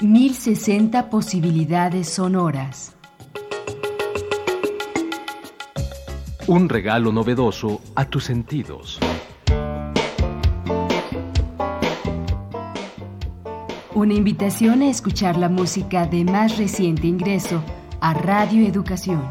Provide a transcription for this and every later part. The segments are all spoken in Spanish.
1060 posibilidades sonoras. Un regalo novedoso a tus sentidos. Una invitación a escuchar la música de más reciente ingreso a Radio Educación.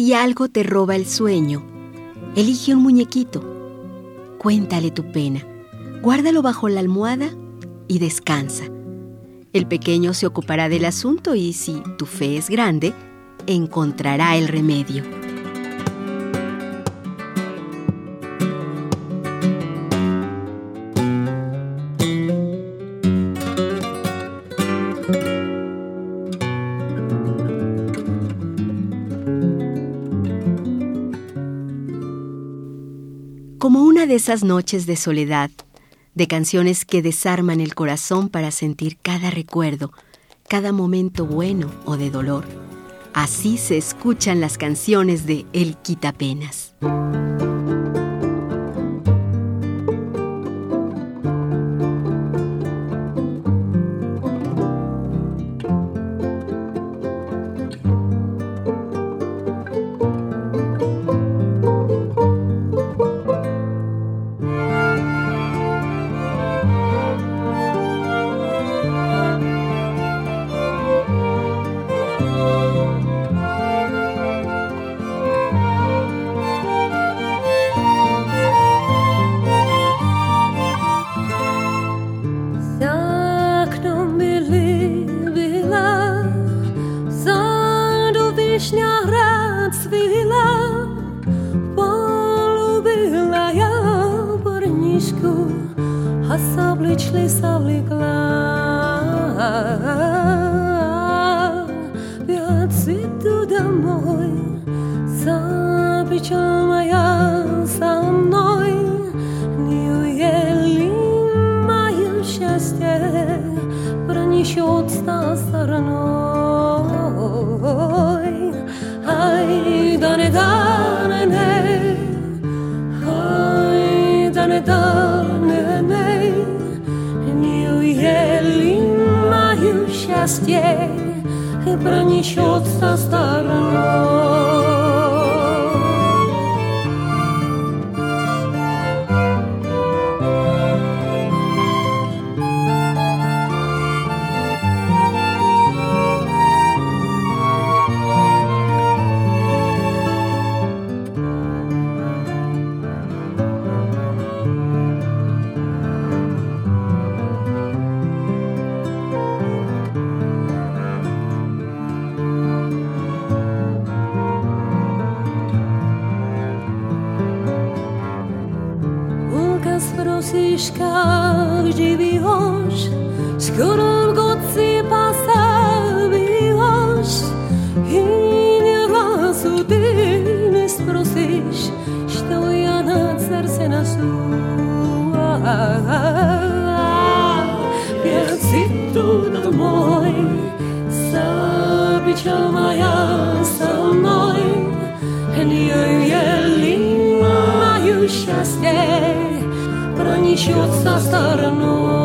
Si algo te roba el sueño, elige un muñequito. Cuéntale tu pena, guárdalo bajo la almohada y descansa. El pequeño se ocupará del asunto y si tu fe es grande, encontrará el remedio. Esas noches de soledad, de canciones que desarman el corazón para sentir cada recuerdo, cada momento bueno o de dolor. Así se escuchan las canciones de El Quitapenas. pić olmaja za mną Nie ujęli mają szczęście Pronisie od nas stronoj Aj, dane, dane, ne Aj, dane, dane, ne Nie ujęli mają szczęście Pronisie od nas stronoj счастье пронесется обойдет со стороной.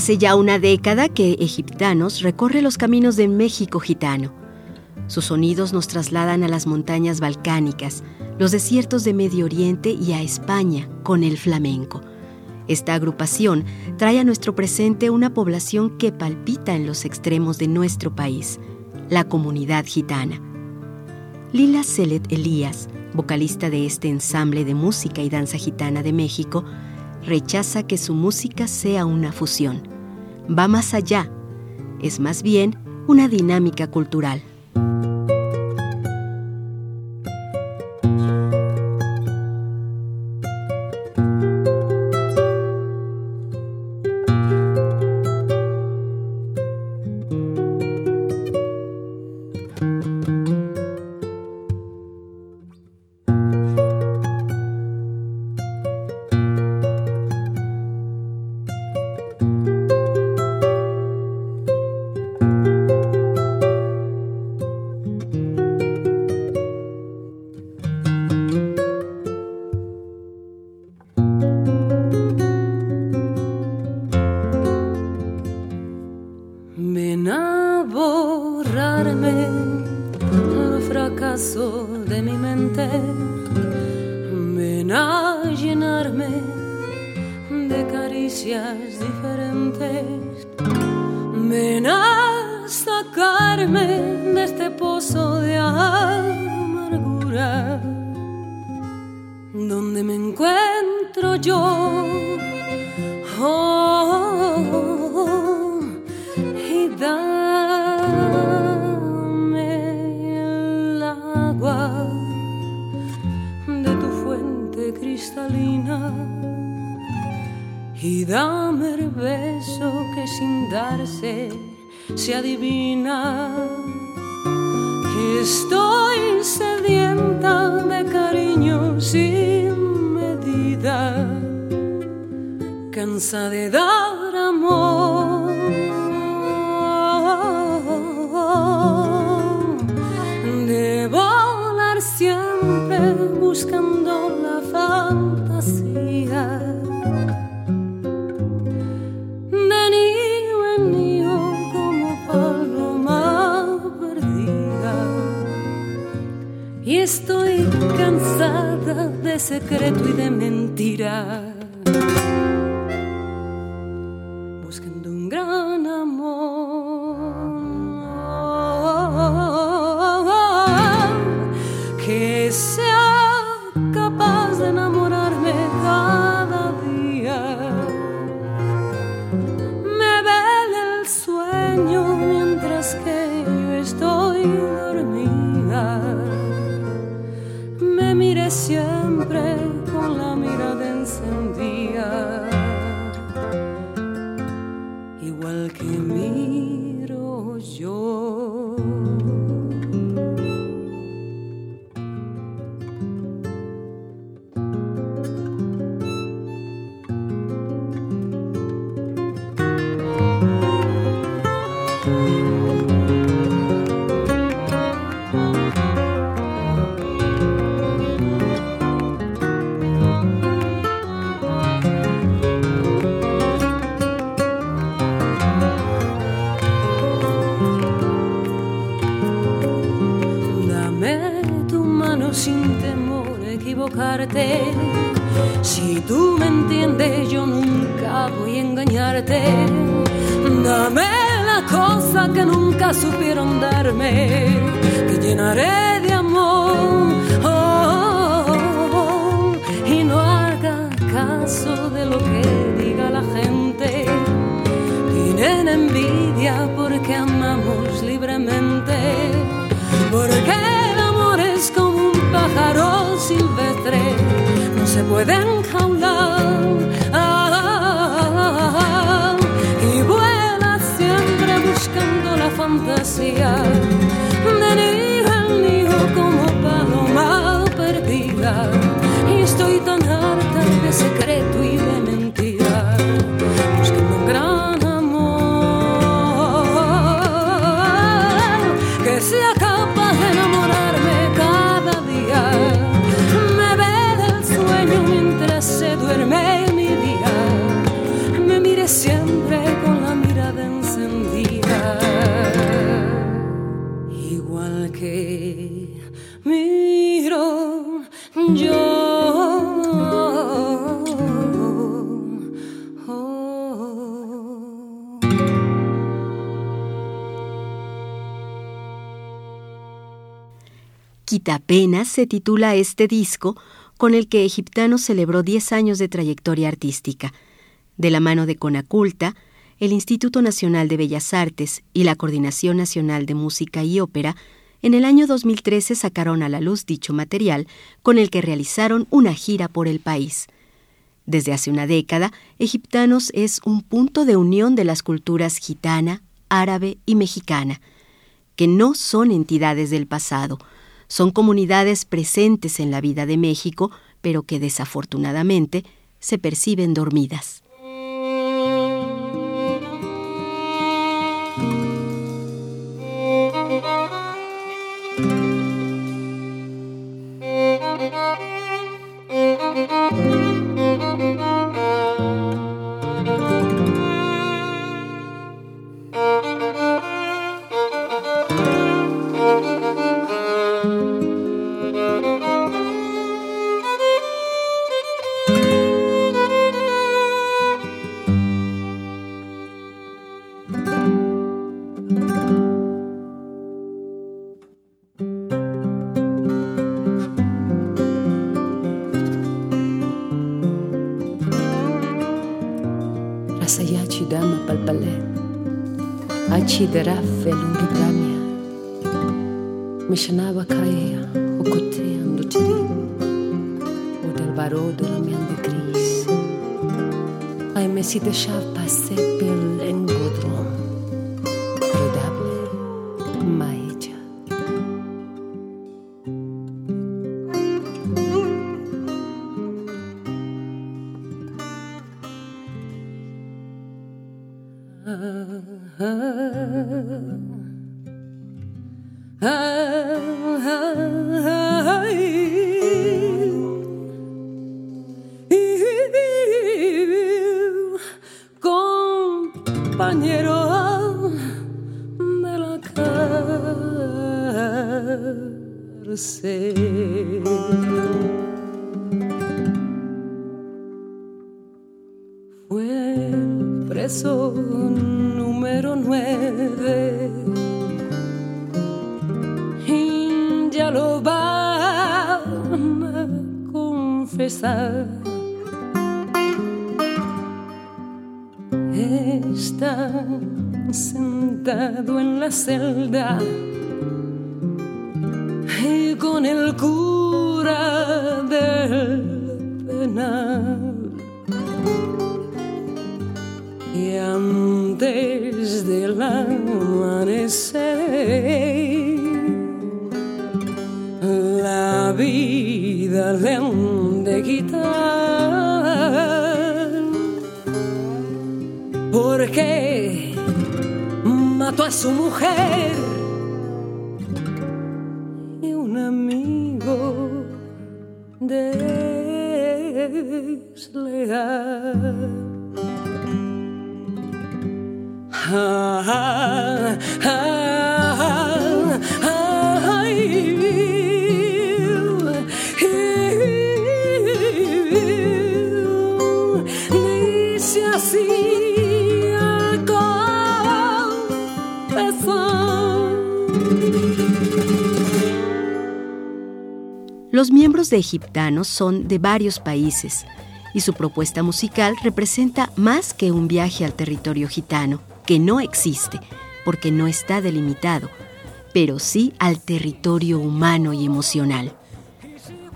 Hace ya una década que Egiptanos recorre los caminos de México gitano. Sus sonidos nos trasladan a las montañas balcánicas, los desiertos de Medio Oriente y a España con el flamenco. Esta agrupación trae a nuestro presente una población que palpita en los extremos de nuestro país, la comunidad gitana. Lila Celet Elías, vocalista de este ensamble de música y danza gitana de México, rechaza que su música sea una fusión. Va más allá, es más bien una dinámica cultural. fracaso de mi mente. Ven a llenarme de caricias diferentes. Ven a sacarme de este pozo de amargura donde me encuentro yo. Se adivina que estoy sedienta de cariño sin medida, cansa de dar amor. Igual que miro yo. De lo que diga la gente. Tienen envidia porque amamos libremente. Porque el amor es como un pájaro silvestre no se puede Quitapenas se titula este disco con el que Egiptano celebró 10 años de trayectoria artística. De la mano de Conaculta, el Instituto Nacional de Bellas Artes y la Coordinación Nacional de Música y Ópera, en el año 2013 sacaron a la luz dicho material con el que realizaron una gira por el país. Desde hace una década, Egiptanos es un punto de unión de las culturas gitana, árabe y mexicana, que no son entidades del pasado, son comunidades presentes en la vida de México, pero que desafortunadamente se perciben dormidas. Shanaba caía ocoteando tiri, o del barulho lamiando gris. Ai, me si deixar passar pelo engodrão, grudable, mas engodron Agradable, maeja celda y con el cura del penal. Y antes del amanecer, la vida le han de quitar. Porque mató a su mujer y un amigo desleal. Ah, ah, ah, así. Los miembros de Egiptanos son de varios países y su propuesta musical representa más que un viaje al territorio gitano, que no existe porque no está delimitado, pero sí al territorio humano y emocional.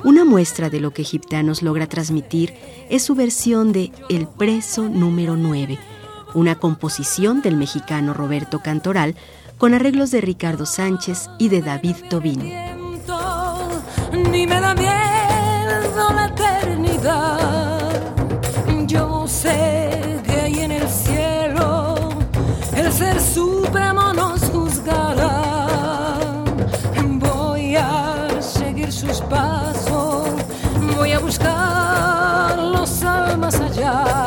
Una muestra de lo que Egiptanos logra transmitir es su versión de El preso número 9, una composición del mexicano Roberto Cantoral con arreglos de Ricardo Sánchez y de David Tobino ni me da miedo la eternidad. Yo sé que ahí en el cielo el ser supremo nos juzgará. Voy a seguir sus pasos, voy a buscar los almas allá.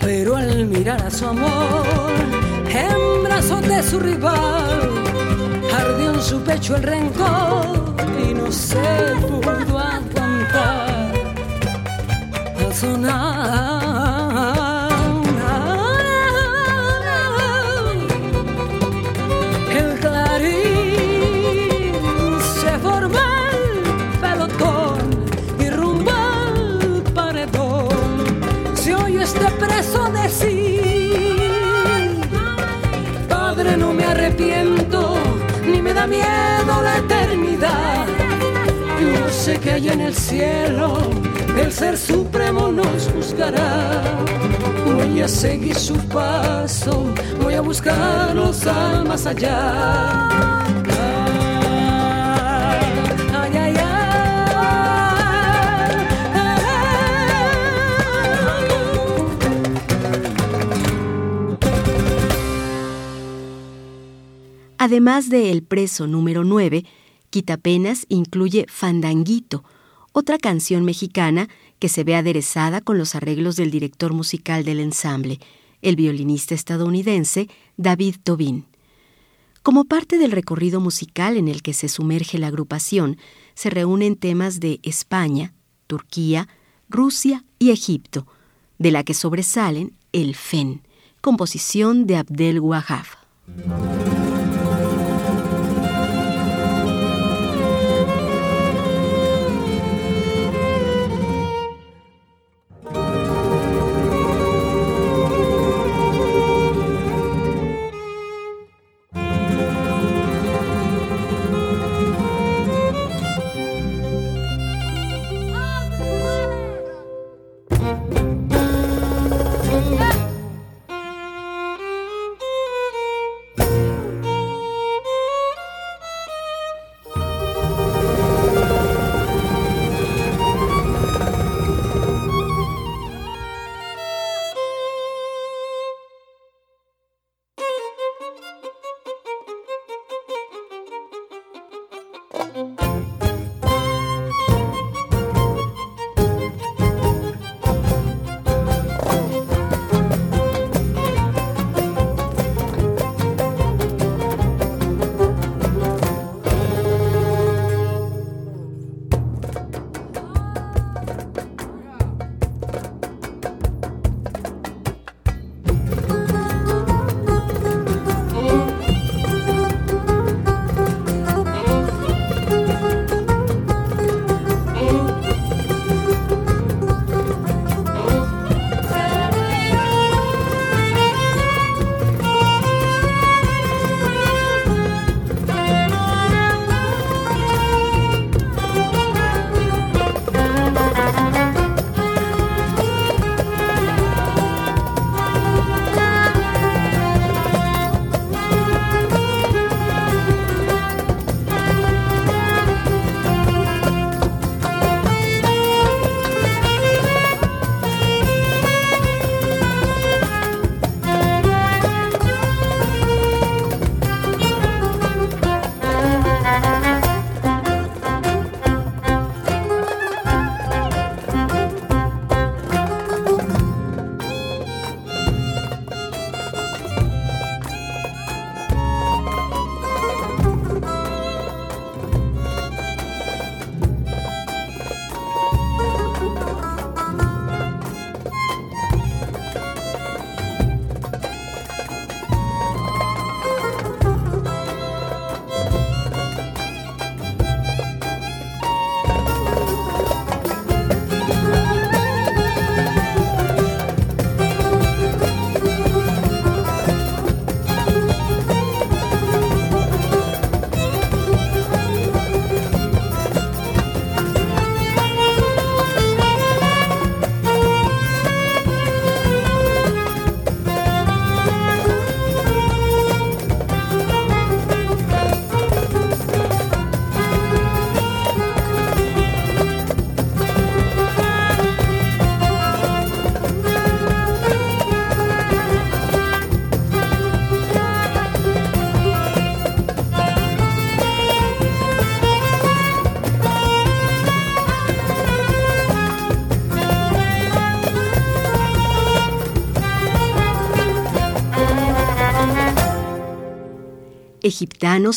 Pero al mirar a su amor, en brazos de su rival, ardió en su pecho el rencor y no se pudo aguantar. Al sonar ni me da miedo la eternidad. Yo sé que allá en el cielo el ser supremo nos juzgará. Voy a seguir su paso, voy a buscar los almas allá. Además de El Preso número 9, Quitapenas incluye Fandanguito, otra canción mexicana que se ve aderezada con los arreglos del director musical del ensamble, el violinista estadounidense David Tobin. Como parte del recorrido musical en el que se sumerge la agrupación, se reúnen temas de España, Turquía, Rusia y Egipto, de la que sobresalen el FEN, composición de Abdel Wahab.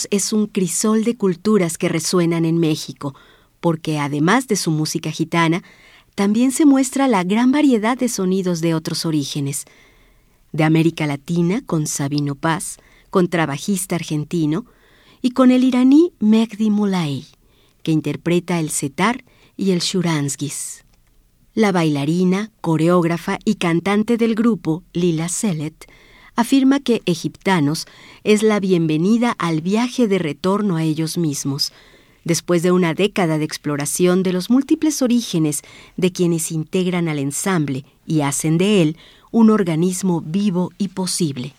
Es un crisol de culturas que resuenan en México, porque además de su música gitana, también se muestra la gran variedad de sonidos de otros orígenes. De América Latina con Sabino Paz, contrabajista argentino, y con el iraní Mehdi Moulay, que interpreta el setar y el shuranskis. La bailarina, coreógrafa y cantante del grupo, Lila Selet, afirma que Egiptanos es la bienvenida al viaje de retorno a ellos mismos, después de una década de exploración de los múltiples orígenes de quienes integran al ensamble y hacen de él un organismo vivo y posible.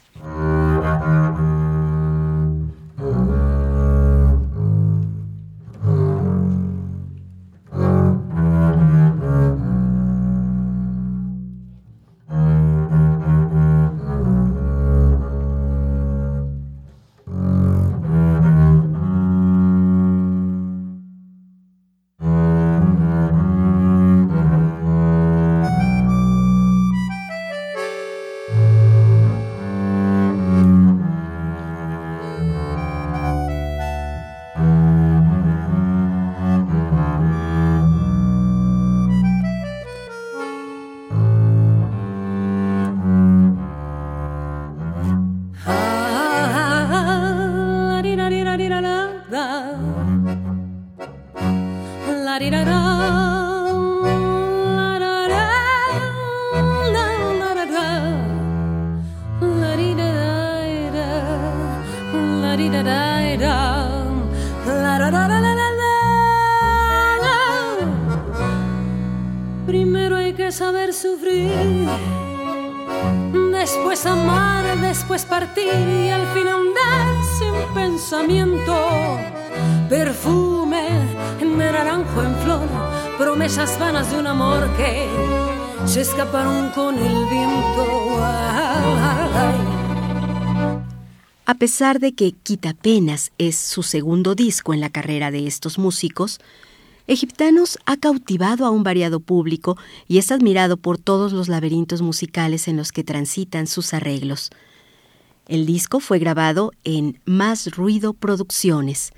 Promesas vanas de un amor que se escaparon con el viento. A pesar de que Quitapenas es su segundo disco en la carrera de estos músicos, Egiptanos ha cautivado a un variado público y es admirado por todos los laberintos musicales en los que transitan sus arreglos. El disco fue grabado en Más Ruido Producciones,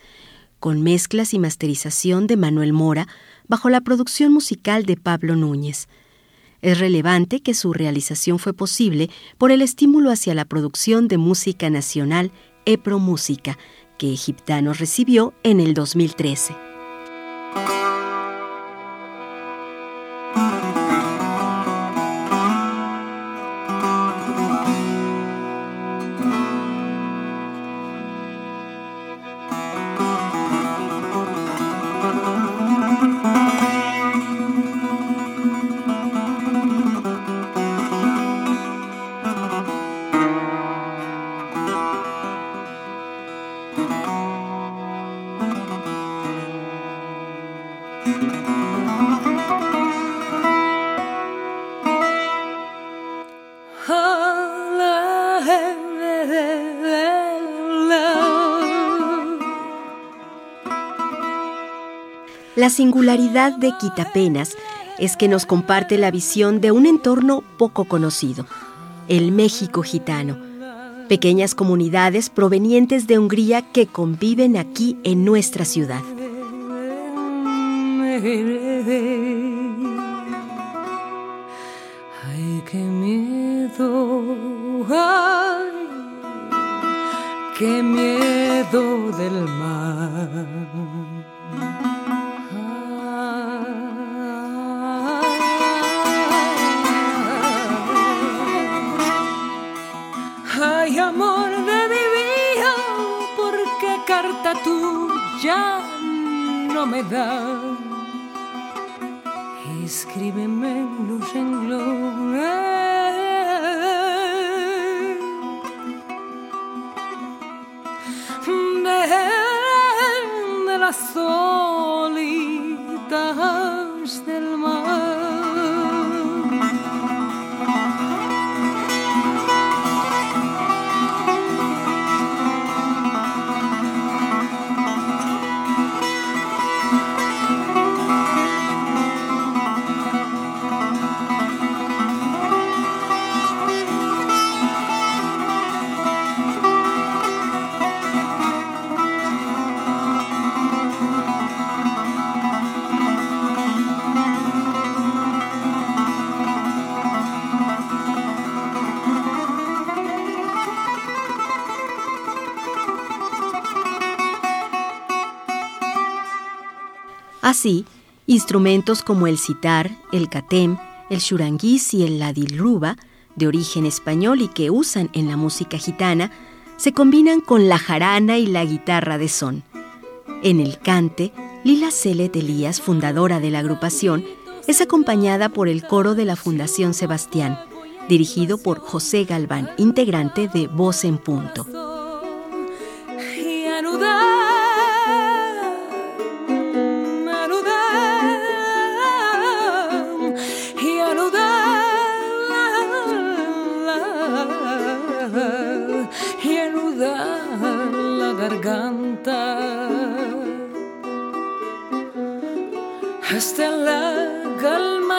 con mezclas y masterización de Manuel Mora bajo la producción musical de Pablo Núñez. Es relevante que su realización fue posible por el estímulo hacia la producción de música nacional EPRO Música, que Egiptanos recibió en el 2013. La singularidad de Quitapenas es que nos comparte la visión de un entorno poco conocido, el México gitano, pequeñas comunidades provenientes de Hungría que conviven aquí en nuestra ciudad. Ay, qué miedo, qué miedo del mar. Tú ya no me da. Escríbeme los renglones de, de la solitas Así, instrumentos como el sitar, el catem, el churanguís y el ladilruba, de origen español y que usan en la música gitana, se combinan con la jarana y la guitarra de son. En el cante, Lila Celet Elías, fundadora de la agrupación, es acompañada por el coro de la Fundación Sebastián, dirigido por José Galván, integrante de Voz en Punto.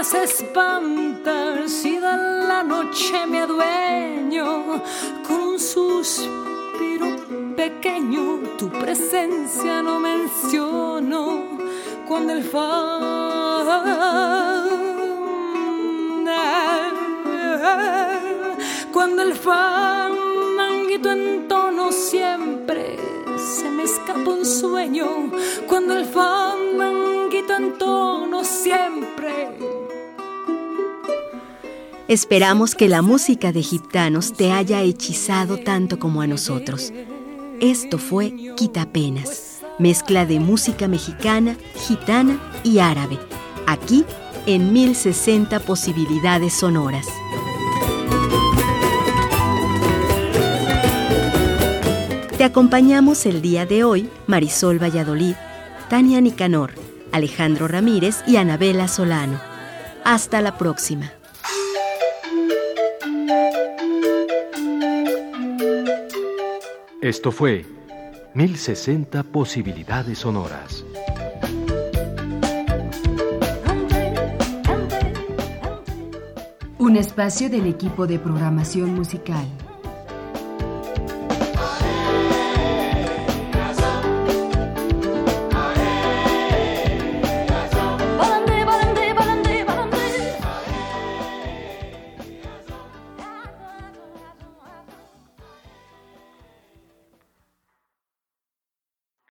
Calma se espanta si de la noche me adueño con un suspiro pequeño. Tu presencia no menciono cuando el fan cuando el fan en tono siempre se me escapa un sueño cuando el fandanguito en tono siempre. Esperamos que la música de gitanos te haya hechizado tanto como a nosotros. Esto fue Quitapenas, mezcla de música mexicana, gitana y árabe, aquí en 1060 posibilidades sonoras. Te acompañamos el día de hoy Marisol Valladolid, Tania Nicanor, Alejandro Ramírez y Anabela Solano. Hasta la próxima. Esto fue 1060 posibilidades sonoras. Un espacio del equipo de programación musical.